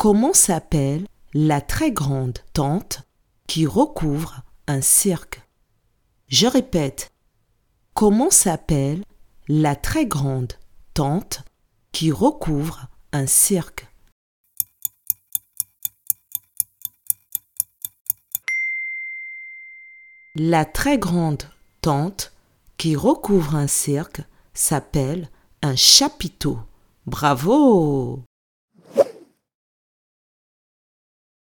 Comment s'appelle la très grande tente qui recouvre un cirque? Je répète. Comment s'appelle la très grande tente qui recouvre un cirque? La très grande tente qui recouvre un cirque s'appelle un chapiteau. Bravo